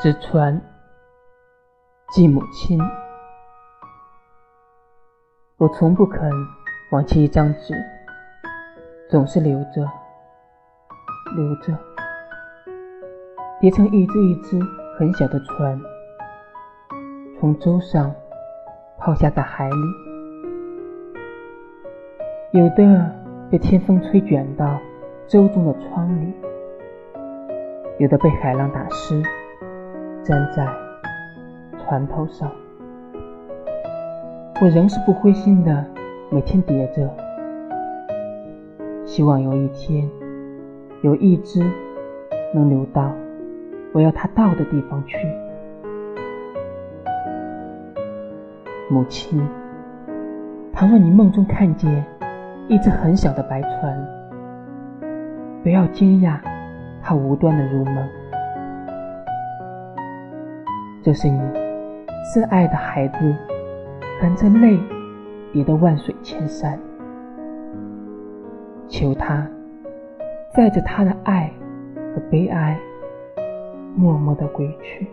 纸船，寄母亲。我从不肯忘记一张纸，总是留着，留着，叠成一只一只很小的船，从舟上抛下在海里，有的被天风吹卷到舟中的窗里，有的被海浪打湿。站在船头上，我仍是不灰心的，每天叠着，希望有一天，有一只能流到我要它到的地方去。母亲，倘若你梦中看见一只很小的白船，不要惊讶，它无端的入梦。这是你挚爱的孩子，含着泪叠的万水千山，求他载着他的爱和悲哀，默默的归去。